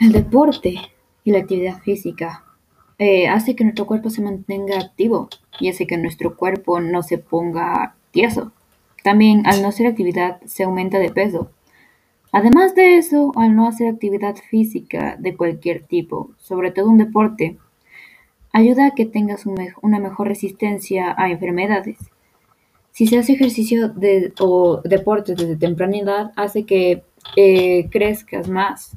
El deporte y la actividad física eh, hace que nuestro cuerpo se mantenga activo y hace que nuestro cuerpo no se ponga tieso. También al no hacer actividad se aumenta de peso. Además de eso, al no hacer actividad física de cualquier tipo, sobre todo un deporte, ayuda a que tengas una mejor resistencia a enfermedades. Si se hace ejercicio de- o deporte desde temprana edad, hace que eh, crezcas más